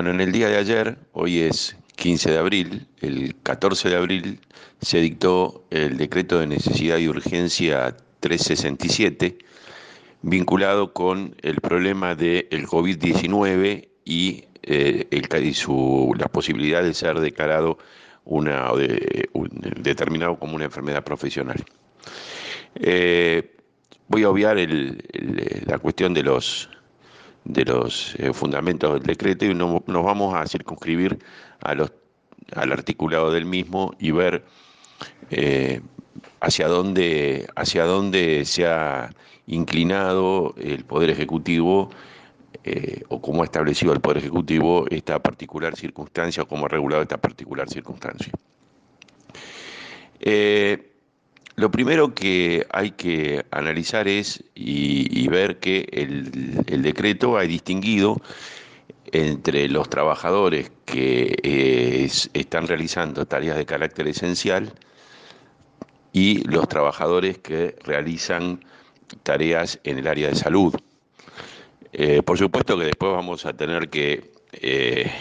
Bueno, en el día de ayer, hoy es 15 de abril, el 14 de abril se dictó el decreto de necesidad y urgencia 367 vinculado con el problema del COVID-19 y, eh, la posibilidad de ser declarado una, determinado como una enfermedad profesional. Eh, voy a obviar la cuestión de los de los eh, fundamentos del decreto y nos vamos a circunscribir al articulado del mismo y ver eh, hacia, dónde, hacia dónde se ha inclinado el Poder Ejecutivo eh, o cómo ha establecido el Poder Ejecutivo esta particular circunstancia o cómo ha regulado esta particular circunstancia. Lo primero que hay que analizar es y, ver que el, decreto ha distinguido entre los trabajadores que eh, están realizando tareas de carácter esencial y los trabajadores que realizan tareas en el área de salud. Eh, por supuesto que después vamos a tener que eh,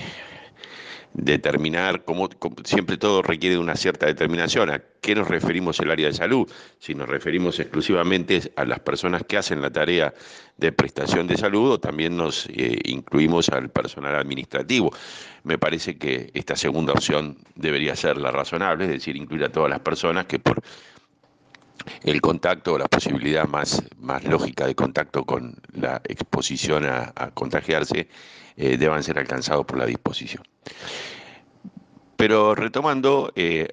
determinar, como, siempre todo requiere de una cierta determinación, a qué nos referimos el área de salud, si nos referimos exclusivamente a las personas que hacen la tarea de prestación de salud o también nos eh, incluimos al personal administrativo. Me parece que esta segunda opción debería ser la razonable, es decir, incluir a todas las personas que por el contacto o la posibilidad más, más lógica de contacto con la exposición a, contagiarse eh, deban ser alcanzados por la disposición. Pero retomando, eh,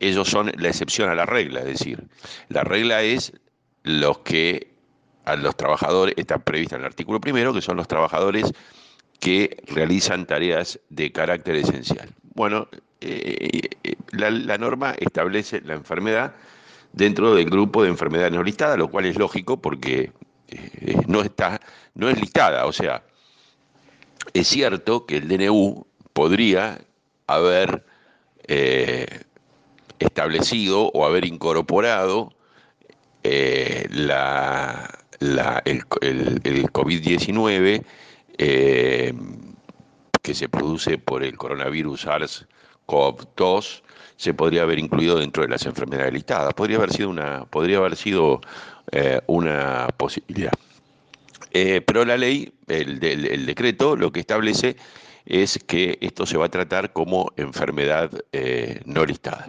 ellos son la excepción a la regla, es decir, la regla es los que a los trabajadores, está prevista en el artículo primero, que son los trabajadores que realizan tareas de carácter esencial. Bueno, eh, la norma establece la enfermedad dentro del grupo de enfermedades no listadas, lo cual es lógico porque eh, no, está, no es listada. O sea, es cierto que el DNU podría haber eh, establecido o haber incorporado eh, el, el COVID-19 que se produce por el coronavirus SARS-CoV-2 se podría haber incluido dentro de las enfermedades listadas. Podría haber sido una, podría haber sido, eh, una posibilidad. Eh, pero la ley, el, decreto, lo que establece es que esto se va a tratar como enfermedad eh, no listada.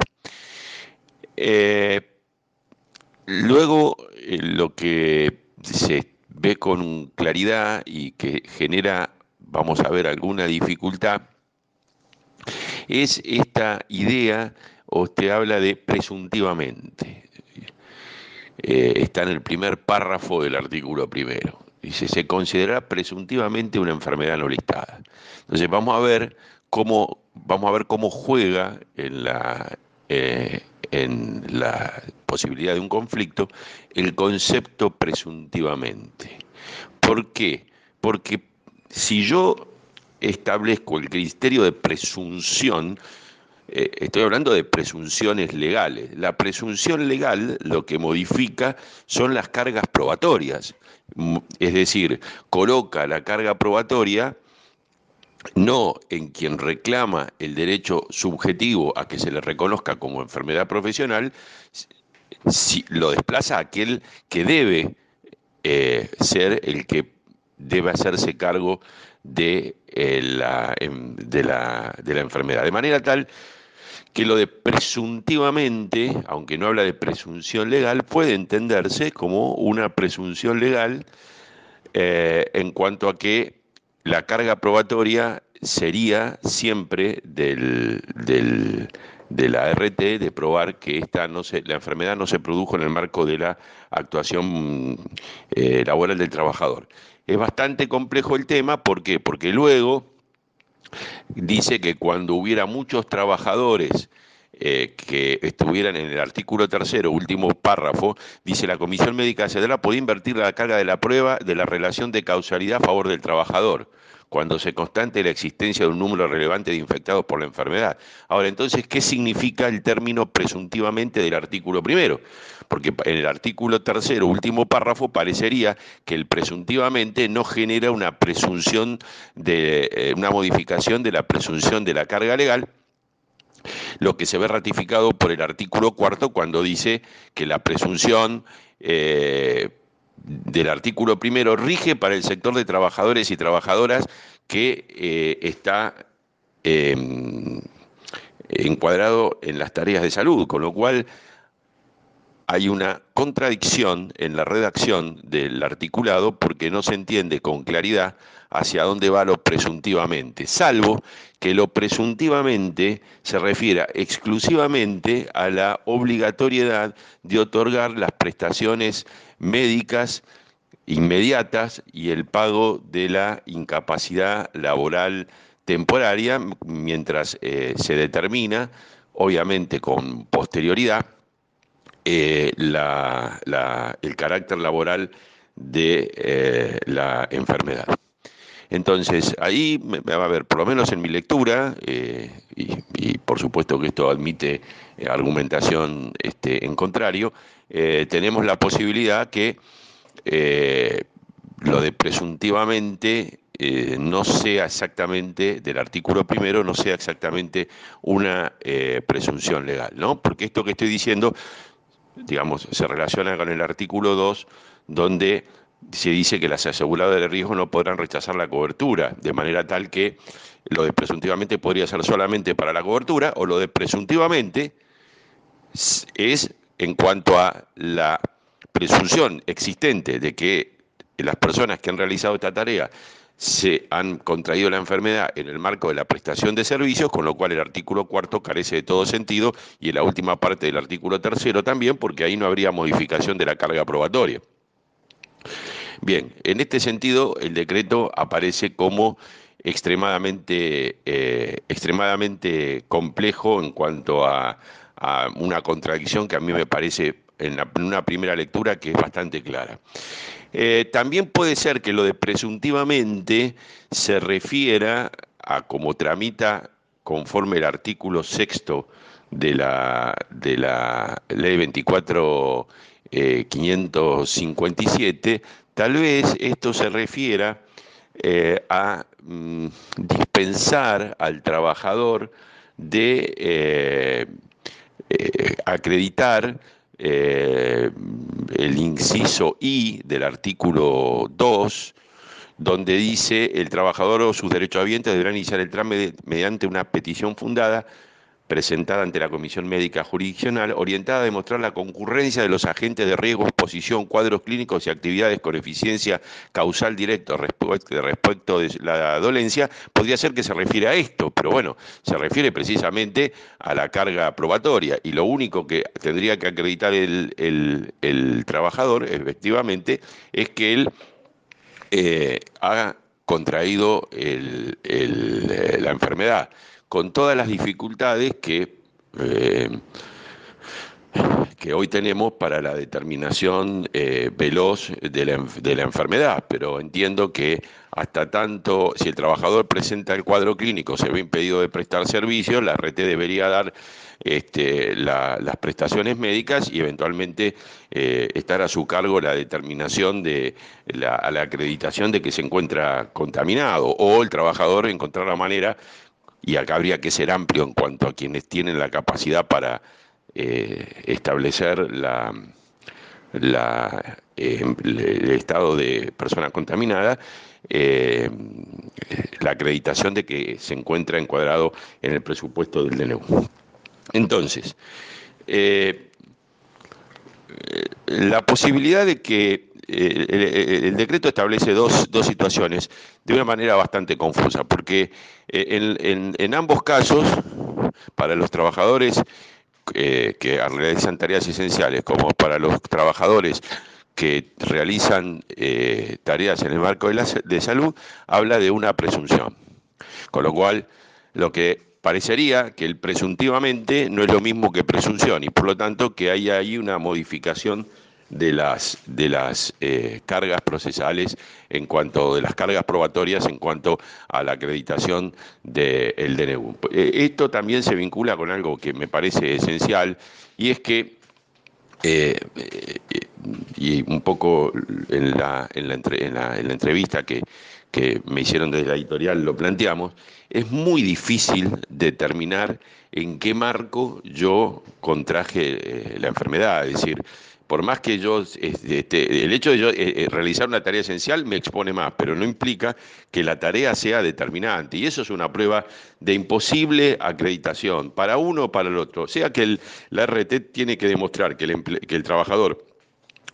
luego, lo que se ve con claridad y que genera, vamos a ver, alguna dificultad, es esta idea, o usted habla de presuntivamente. Eh, está en el primer párrafo del artículo primero. Dice, se considera presuntivamente una enfermedad no listada. Entonces vamos a ver cómo, vamos a ver cómo juega en la, eh, en la posibilidad de un conflicto el concepto presuntivamente. ¿Por qué? Porque si yo establezco el criterio de presunción, eh, estoy hablando de presunciones legales. La presunción legal lo que modifica son las cargas probatorias, es decir, coloca la carga probatoria no en quien reclama el derecho subjetivo a que se le reconozca como enfermedad profesional, si, lo desplaza a aquel que debe eh, ser el que debe hacerse cargo de, eh, la, em, de, la, de la enfermedad. De manera tal que lo de presuntivamente, aunque no habla de presunción legal, puede entenderse como una presunción legal eh, en cuanto a que la carga probatoria sería siempre del, del, de la RT de probar que esta no se, la enfermedad no se produjo en el marco de la actuación eh, laboral del trabajador. Es bastante complejo el tema, ¿por qué? Porque luego dice que cuando hubiera muchos trabajadores eh, que estuvieran en el artículo tercero, último párrafo, dice la Comisión Médica Federal puede invertir la carga de la prueba de la relación de causalidad a favor del trabajador. Cuando se constante la existencia de un número relevante de infectados por la enfermedad. Ahora, entonces, ¿qué significa el término presuntivamente del artículo primero? Porque en el artículo tercero, último párrafo, parecería que el presuntivamente no genera una presunción de eh, una modificación de la presunción de la carga legal, lo que se ve ratificado por el artículo cuarto cuando dice que la presunción eh, del artículo primero rige para el sector de trabajadores y trabajadoras que eh, está em, encuadrado en las tareas de salud, con lo cual hay una contradicción en la redacción del articulado porque no se entiende con claridad hacia dónde va lo presuntivamente, salvo que lo presuntivamente se refiera exclusivamente a la obligatoriedad de otorgar las prestaciones médicas inmediatas y el pago de la incapacidad laboral temporaria mientras eh, se determina, obviamente con posterioridad, eh, el carácter laboral de eh, la enfermedad. Entonces, ahí va a haber, por lo menos en mi lectura, eh, y, por supuesto que esto admite argumentación este, en contrario, tenemos la posibilidad que lo de presuntivamente no sea exactamente, del artículo primero, no sea exactamente una presunción legal, ¿no? Porque esto que estoy diciendo digamos, se relaciona con el artículo 2, donde se dice que las aseguradoras de riesgo no podrán rechazar la cobertura, de manera tal que lo de presuntivamente podría ser solamente para la cobertura o lo de presuntivamente es en cuanto a la presunción existente de que las personas que han realizado esta tarea se han contraído la enfermedad en el marco de la prestación de servicios, con lo cual el artículo cuarto carece de todo sentido y en la última parte del artículo tercero también, porque ahí no habría modificación de la carga probatoria. Bien, en este sentido el decreto aparece como extremadamente, eh, extremadamente complejo en cuanto a, una contradicción que a mí me parece en una primera lectura que es bastante clara. Eh, también puede ser que lo de presuntivamente se refiera a cómo tramita conforme el artículo sexto de la, de la ley 24557, eh, tal vez esto se refiera eh, a mm, dispensar al trabajador de acreditar eh, el inciso I del artículo 2, donde dice el trabajador o sus derechohabientes deberán iniciar el trámite mediante una petición fundada presentada ante la Comisión Médica Jurisdiccional, orientada a demostrar la concurrencia de los agentes de riesgo, exposición, cuadros clínicos y actividades con eficiencia causal directo respecto de la dolencia, podría ser que se refiere a esto, pero bueno, se refiere precisamente a la carga probatoria y lo único que tendría que acreditar el, trabajador, efectivamente, es que él eh, ha contraído la enfermedad con todas las dificultades que, eh, que hoy tenemos para la determinación eh, veloz de la, enfermedad, pero entiendo que hasta tanto, si el trabajador presenta el cuadro clínico, se ve impedido de prestar servicios, la RT debería dar este, las prestaciones médicas y eventualmente eh, estar a su cargo la determinación de la, la acreditación de que se encuentra contaminado o el trabajador encontrar la manera y acá habría que ser amplio en cuanto a quienes tienen la capacidad para eh, establecer eh, el estado de persona contaminada, eh, la acreditación de que se encuentra encuadrado en el presupuesto del DNU. Entonces, la posibilidad de que el, decreto establece dos, dos, situaciones de una manera bastante confusa, porque eh, en, ambos casos, para los trabajadores eh, que realizan tareas esenciales, como para los trabajadores que realizan eh, tareas en el marco de, la, de salud, habla de una presunción. Con lo cual, lo que parecería que el presuntivamente no es lo mismo que presunción y por lo tanto que hay ahí una modificación de las, de las eh, cargas procesales en cuanto de las cargas probatorias en cuanto a la acreditación del DNU. Eh, esto también se vincula con algo que me parece esencial y es que eh, y un poco en la, en la, en la, en la entrevista que, que me hicieron desde la editorial lo planteamos, es muy difícil determinar en qué marco yo contraje la enfermedad. Es decir, por más que yo, este, el hecho de yo eh, eh, realizar una tarea esencial me expone más, pero no implica que la tarea sea determinante. Y eso es una prueba de imposible acreditación para uno o para el otro. Sea que la RT tiene que demostrar que el, que el trabajador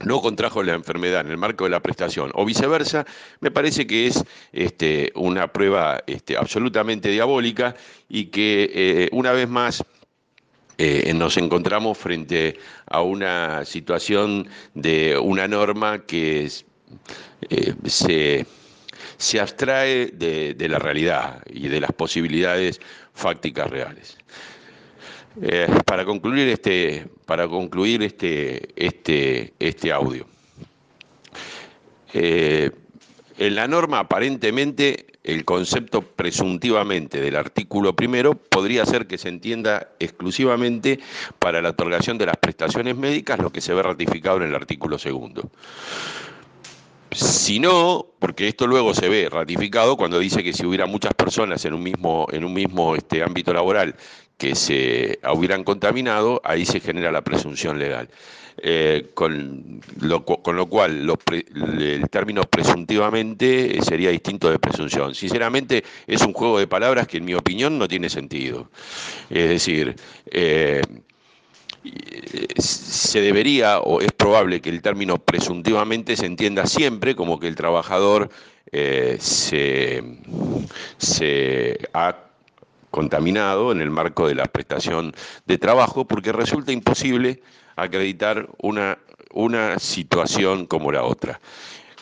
no contrajo la enfermedad en el marco de la prestación o viceversa, me parece que es este, una prueba este, absolutamente diabólica y que eh, una vez más eh, nos encontramos frente a una situación de una norma que eh, se, abstrae de, la realidad y de las posibilidades fácticas reales. Eh, para concluir este, para concluir este, este, este audio. en la norma aparentemente el concepto presuntivamente del artículo primero podría ser que se entienda exclusivamente para la otorgación de las prestaciones médicas, lo que se ve ratificado en el artículo segundo. Si no, porque esto luego se ve ratificado cuando dice que si hubiera muchas personas en un mismo, en un mismo este, ámbito laboral que se hubieran contaminado, ahí se genera la presunción legal. Eh, con, lo, con, lo, cual el término presuntivamente sería distinto de presunción. Sinceramente es un juego de palabras que en mi opinión no tiene sentido. Es decir, eh, se debería o es probable que el término presuntivamente se entienda siempre como que el trabajador eh, se, se ha contaminado en el marco de la prestación de trabajo porque resulta imposible acreditar una, una situación como la otra.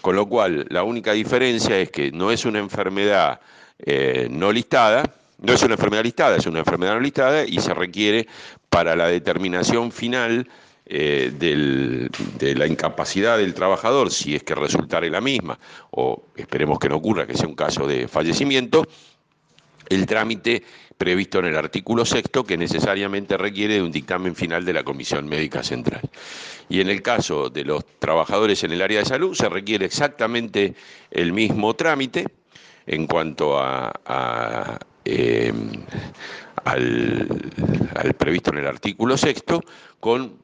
Con lo cual, la única diferencia es que no es una enfermedad eh, no listada, no es una enfermedad listada, es una enfermedad no listada y se requiere para la determinación final eh, de la incapacidad del trabajador, si es que resultare la misma, o esperemos que no ocurra, que sea un caso de fallecimiento, el trámite previsto en el artículo sexto que necesariamente requiere de un dictamen final de la Comisión Médica Central. Y en el caso de los trabajadores en el área de salud se requiere exactamente el mismo trámite en cuanto a, eh, al, al previsto en el artículo sexto con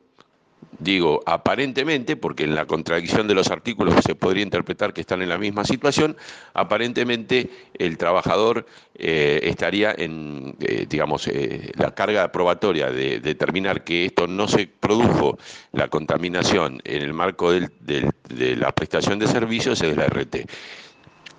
Digo, aparentemente, porque en la contradicción de los artículos se podría interpretar que están en la misma situación, aparentemente el trabajador eh, estaría en, eh, digamos, eh, la carga probatoria de, determinar que esto no se produjo la contaminación en el marco de la prestación de servicios es la RT.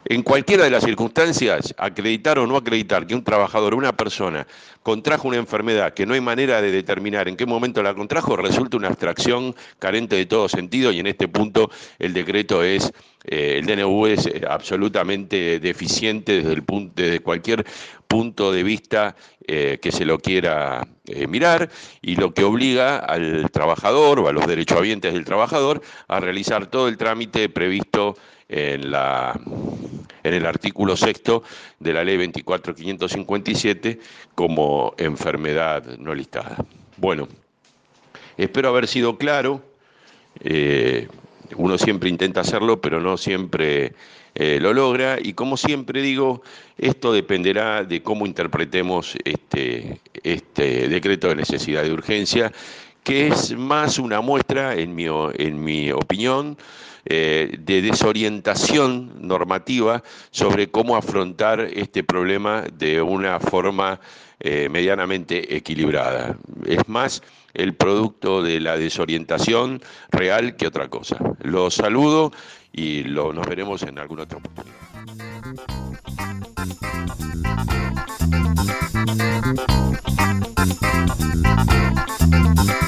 En cualquiera de las circunstancias, acreditar o no acreditar que un trabajador, una persona, contrajo una enfermedad que no hay manera de determinar en qué momento la contrajo, resulta una abstracción carente de todo sentido y en este punto el decreto es, eh, el DNU es eh, absolutamente deficiente desde, el punto, desde cualquier punto de vista eh, que se lo quiera mirar y lo que obliga al trabajador o a los derechohabientes del trabajador a realizar todo el trámite previsto en, el artículo sexto de la ley 24557 como enfermedad no listada. Bueno, espero haber sido claro. Eh, uno siempre intenta hacerlo, pero no siempre eh, lo logra. Y como siempre digo, esto dependerá de cómo interpretemos este, este decreto de necesidad de urgencia, que es más una muestra, en mi, en mi opinión, eh, de desorientación normativa sobre cómo afrontar este problema de una forma eh, medianamente equilibrada. Es más el producto de la desorientación real que otra cosa. Los saludo y lo, nos veremos en alguna otra oportunidad. Thank.